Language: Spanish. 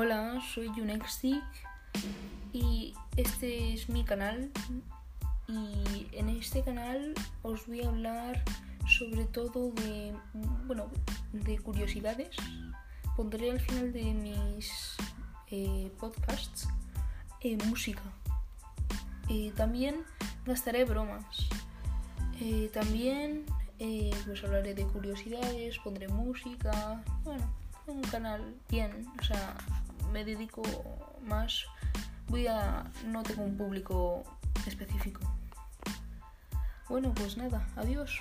Hola, soy Unextic y este es mi canal y en este canal os voy a hablar sobre todo de, bueno, de curiosidades. Pondré al final de mis eh, podcasts eh, música. y también gastaré bromas. Eh, también pues hablaré de curiosidades, pondré música. Bueno, un canal bien, o sea, me dedico más, voy a, no tengo un público específico. Bueno, pues nada, adiós.